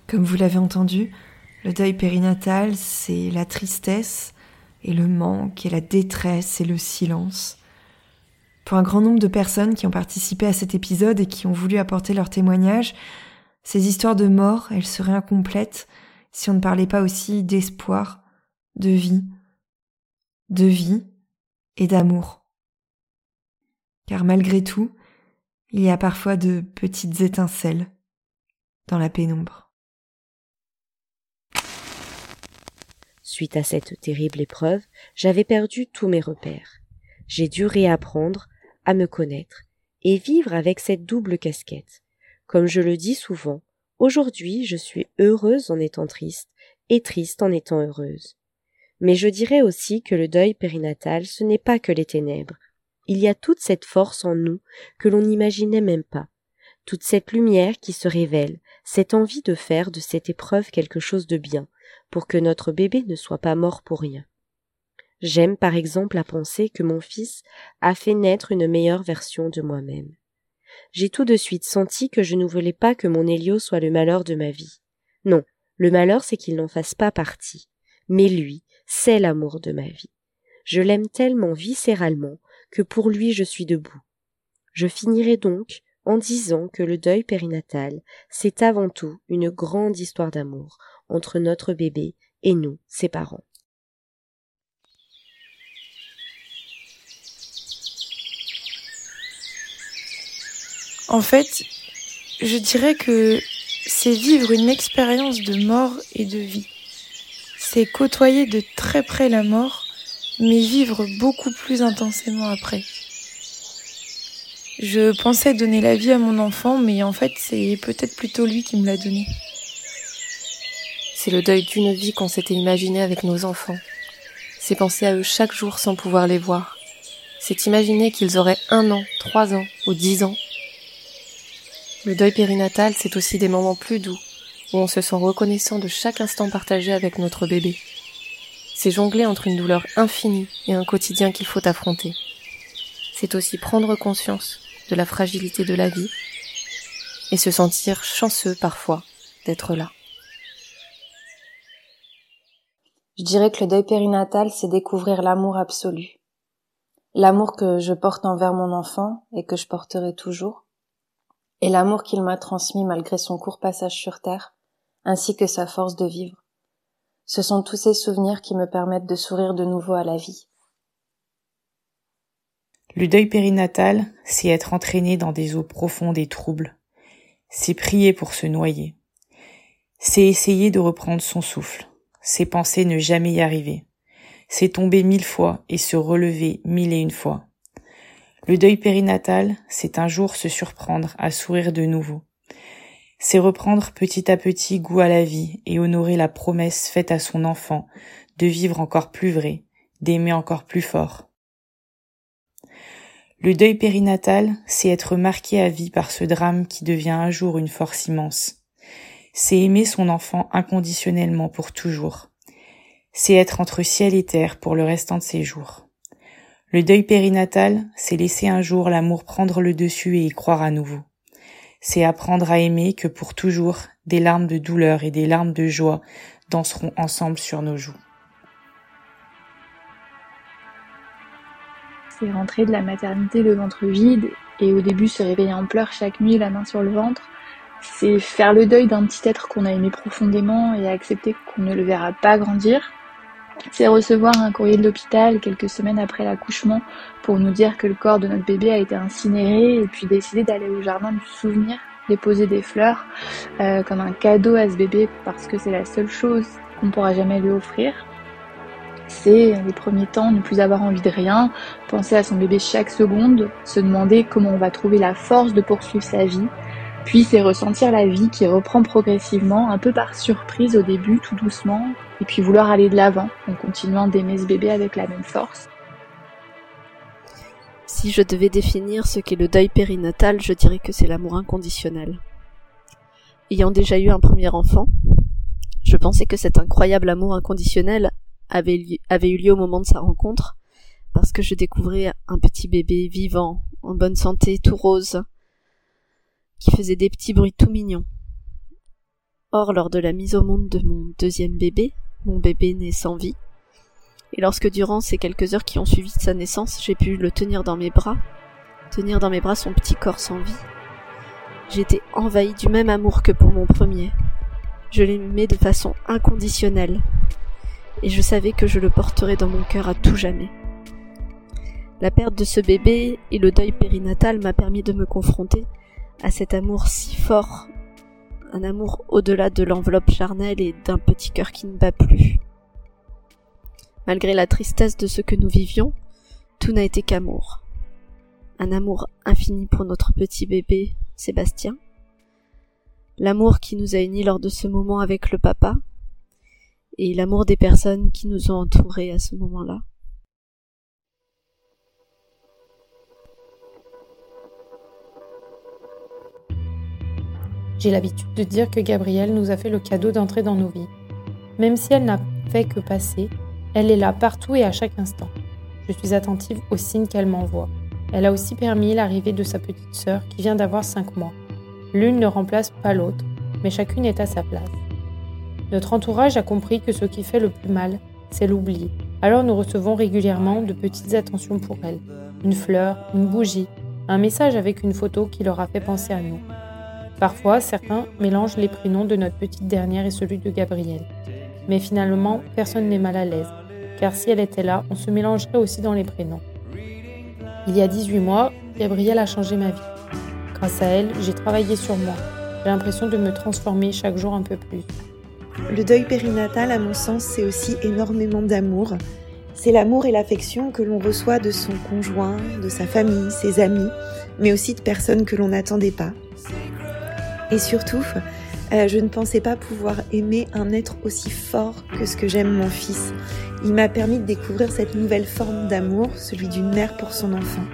Comme vous l'avez entendu, le deuil périnatal, c'est la tristesse et le manque et la détresse et le silence. Pour un grand nombre de personnes qui ont participé à cet épisode et qui ont voulu apporter leur témoignage, ces histoires de mort, elles seraient incomplètes si on ne parlait pas aussi d'espoir, de vie, de vie et d'amour. Car malgré tout, il y a parfois de petites étincelles dans la pénombre. Suite à cette terrible épreuve, j'avais perdu tous mes repères. J'ai dû réapprendre à me connaître et vivre avec cette double casquette. Comme je le dis souvent, aujourd'hui je suis heureuse en étant triste et triste en étant heureuse. Mais je dirais aussi que le deuil périnatal ce n'est pas que les ténèbres. Il y a toute cette force en nous que l'on n'imaginait même pas, toute cette lumière qui se révèle, cette envie de faire de cette épreuve quelque chose de bien, pour que notre bébé ne soit pas mort pour rien. J'aime par exemple à penser que mon fils a fait naître une meilleure version de moi-même. J'ai tout de suite senti que je ne voulais pas que mon Hélio soit le malheur de ma vie. Non, le malheur c'est qu'il n'en fasse pas partie. Mais lui, c'est l'amour de ma vie. Je l'aime tellement viscéralement que pour lui je suis debout. Je finirai donc en disant que le deuil périnatal, c'est avant tout une grande histoire d'amour entre notre bébé et nous, ses parents. En fait, je dirais que c'est vivre une expérience de mort et de vie. C'est côtoyer de très près la mort, mais vivre beaucoup plus intensément après. Je pensais donner la vie à mon enfant, mais en fait, c'est peut-être plutôt lui qui me l'a donné. C'est le deuil d'une vie qu'on s'était imaginé avec nos enfants. C'est penser à eux chaque jour sans pouvoir les voir. C'est imaginer qu'ils auraient un an, trois ans ou dix ans le deuil périnatal, c'est aussi des moments plus doux, où on se sent reconnaissant de chaque instant partagé avec notre bébé. C'est jongler entre une douleur infinie et un quotidien qu'il faut affronter. C'est aussi prendre conscience de la fragilité de la vie et se sentir chanceux parfois d'être là. Je dirais que le deuil périnatal, c'est découvrir l'amour absolu. L'amour que je porte envers mon enfant et que je porterai toujours et l'amour qu'il m'a transmis malgré son court passage sur Terre, ainsi que sa force de vivre. Ce sont tous ces souvenirs qui me permettent de sourire de nouveau à la vie. Le deuil périnatal, c'est être entraîné dans des eaux profondes et troubles. C'est prier pour se noyer. C'est essayer de reprendre son souffle. C'est penser ne jamais y arriver. C'est tomber mille fois et se relever mille et une fois. Le deuil périnatal, c'est un jour se surprendre à sourire de nouveau. C'est reprendre petit à petit goût à la vie et honorer la promesse faite à son enfant de vivre encore plus vrai, d'aimer encore plus fort. Le deuil périnatal, c'est être marqué à vie par ce drame qui devient un jour une force immense. C'est aimer son enfant inconditionnellement pour toujours. C'est être entre ciel et terre pour le restant de ses jours. Le deuil périnatal, c'est laisser un jour l'amour prendre le dessus et y croire à nouveau. C'est apprendre à aimer que pour toujours, des larmes de douleur et des larmes de joie danseront ensemble sur nos joues. C'est rentrer de la maternité le ventre vide et au début se réveiller en pleurs chaque nuit la main sur le ventre. C'est faire le deuil d'un petit être qu'on a aimé profondément et accepter qu'on ne le verra pas grandir c'est recevoir un courrier de l'hôpital quelques semaines après l'accouchement pour nous dire que le corps de notre bébé a été incinéré et puis décider d'aller au jardin du souvenir déposer des fleurs euh, comme un cadeau à ce bébé parce que c'est la seule chose qu'on pourra jamais lui offrir. C'est les premiers temps ne plus avoir envie de rien, penser à son bébé chaque seconde, se demander comment on va trouver la force de poursuivre sa vie, puis c'est ressentir la vie qui reprend progressivement, un peu par surprise au début, tout doucement, et puis vouloir aller de l'avant en continuant d'aimer ce bébé avec la même force. Si je devais définir ce qu'est le deuil périnatal, je dirais que c'est l'amour inconditionnel. Ayant déjà eu un premier enfant, je pensais que cet incroyable amour inconditionnel avait, avait eu lieu au moment de sa rencontre, parce que je découvrais un petit bébé vivant, en bonne santé, tout rose, qui faisait des petits bruits tout mignons. Or, lors de la mise au monde de mon deuxième bébé, mon bébé naît sans vie, et lorsque durant ces quelques heures qui ont suivi sa naissance, j'ai pu le tenir dans mes bras, tenir dans mes bras son petit corps sans vie, j'étais envahie du même amour que pour mon premier. Je l'aimais de façon inconditionnelle, et je savais que je le porterais dans mon cœur à tout jamais. La perte de ce bébé et le deuil périnatal m'a permis de me confronter à cet amour si fort, un amour au-delà de l'enveloppe charnelle et d'un petit cœur qui ne bat plus. Malgré la tristesse de ce que nous vivions, tout n'a été qu'amour. Un amour infini pour notre petit bébé, Sébastien. L'amour qui nous a unis lors de ce moment avec le papa, et l'amour des personnes qui nous ont entourés à ce moment-là. J'ai l'habitude de dire que Gabrielle nous a fait le cadeau d'entrer dans nos vies. Même si elle n'a fait que passer, elle est là partout et à chaque instant. Je suis attentive aux signes qu'elle m'envoie. Elle a aussi permis l'arrivée de sa petite sœur qui vient d'avoir 5 mois. L'une ne remplace pas l'autre, mais chacune est à sa place. Notre entourage a compris que ce qui fait le plus mal, c'est l'oubli, Alors nous recevons régulièrement de petites attentions pour elle. Une fleur, une bougie, un message avec une photo qui leur a fait penser à nous. Parfois, certains mélangent les prénoms de notre petite dernière et celui de Gabrielle. Mais finalement, personne n'est mal à l'aise, car si elle était là, on se mélangerait aussi dans les prénoms. Il y a 18 mois, Gabrielle a changé ma vie. Grâce à elle, j'ai travaillé sur moi. J'ai l'impression de me transformer chaque jour un peu plus. Le deuil périnatal, à mon sens, c'est aussi énormément d'amour. C'est l'amour et l'affection que l'on reçoit de son conjoint, de sa famille, ses amis, mais aussi de personnes que l'on n'attendait pas. Et surtout, euh, je ne pensais pas pouvoir aimer un être aussi fort que ce que j'aime mon fils. Il m'a permis de découvrir cette nouvelle forme d'amour, celui d'une mère pour son enfant.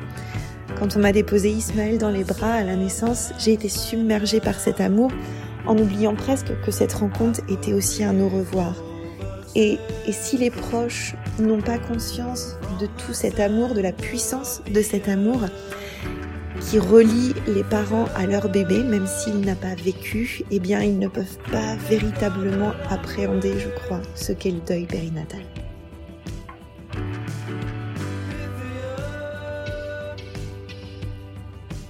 Quand on m'a déposé Ismaël dans les bras à la naissance, j'ai été submergée par cet amour, en oubliant presque que cette rencontre était aussi un au revoir. Et, et si les proches n'ont pas conscience de tout cet amour, de la puissance de cet amour, qui relie les parents à leur bébé, même s'il n'a pas vécu, eh bien ils ne peuvent pas véritablement appréhender, je crois, ce qu'est le deuil périnatal.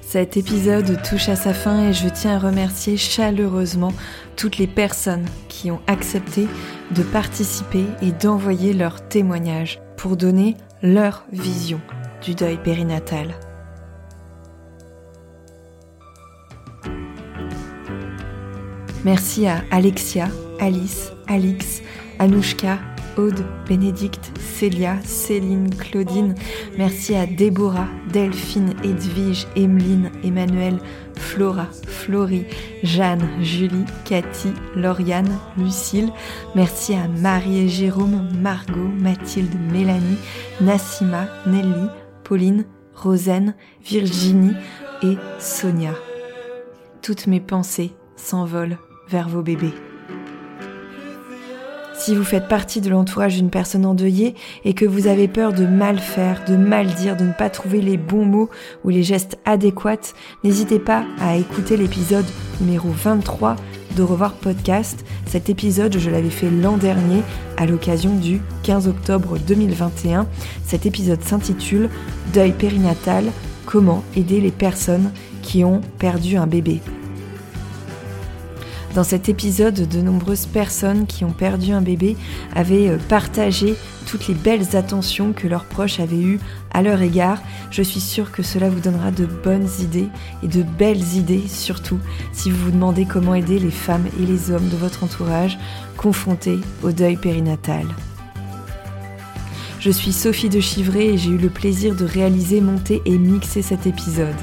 Cet épisode touche à sa fin et je tiens à remercier chaleureusement toutes les personnes qui ont accepté de participer et d'envoyer leur témoignage pour donner leur vision du deuil périnatal. Merci à Alexia, Alice, Alix, Anouchka, Aude, Bénédicte, Célia, Céline, Claudine. Merci à Déborah, Delphine, Edwige, Emeline, Emmanuel, Flora, Florie, Jeanne, Julie, Cathy, Lauriane, Lucille. Merci à Marie et Jérôme, Margot, Mathilde, Mélanie, Nassima, Nelly, Pauline, Rosaine, Virginie et Sonia. Toutes mes pensées s'envolent vers vos bébés. Si vous faites partie de l'entourage d'une personne endeuillée et que vous avez peur de mal faire, de mal dire, de ne pas trouver les bons mots ou les gestes adéquats, n'hésitez pas à écouter l'épisode numéro 23 de Revoir Podcast. Cet épisode, je l'avais fait l'an dernier à l'occasion du 15 octobre 2021. Cet épisode s'intitule Deuil périnatal, comment aider les personnes qui ont perdu un bébé. Dans cet épisode, de nombreuses personnes qui ont perdu un bébé avaient euh, partagé toutes les belles attentions que leurs proches avaient eues à leur égard. Je suis sûre que cela vous donnera de bonnes idées et de belles idées surtout si vous vous demandez comment aider les femmes et les hommes de votre entourage confrontés au deuil périnatal. Je suis Sophie de Chivray et j'ai eu le plaisir de réaliser, monter et mixer cet épisode.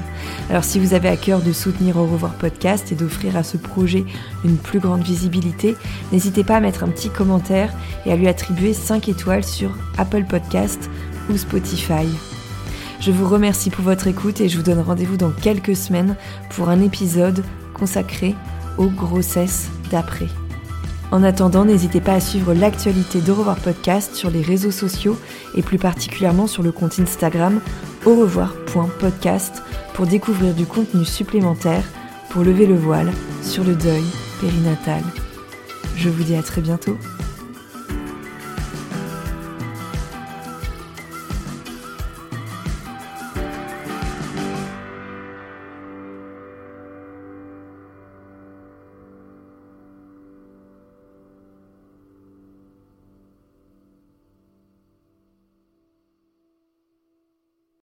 Alors si vous avez à cœur de soutenir Au revoir podcast et d'offrir à ce projet une plus grande visibilité, n'hésitez pas à mettre un petit commentaire et à lui attribuer 5 étoiles sur Apple Podcast ou Spotify. Je vous remercie pour votre écoute et je vous donne rendez-vous dans quelques semaines pour un épisode consacré aux grossesses d'après. En attendant, n'hésitez pas à suivre l'actualité d'Au revoir podcast sur les réseaux sociaux et plus particulièrement sur le compte Instagram au revoir.podcast pour découvrir du contenu supplémentaire pour lever le voile sur le deuil périnatal. Je vous dis à très bientôt.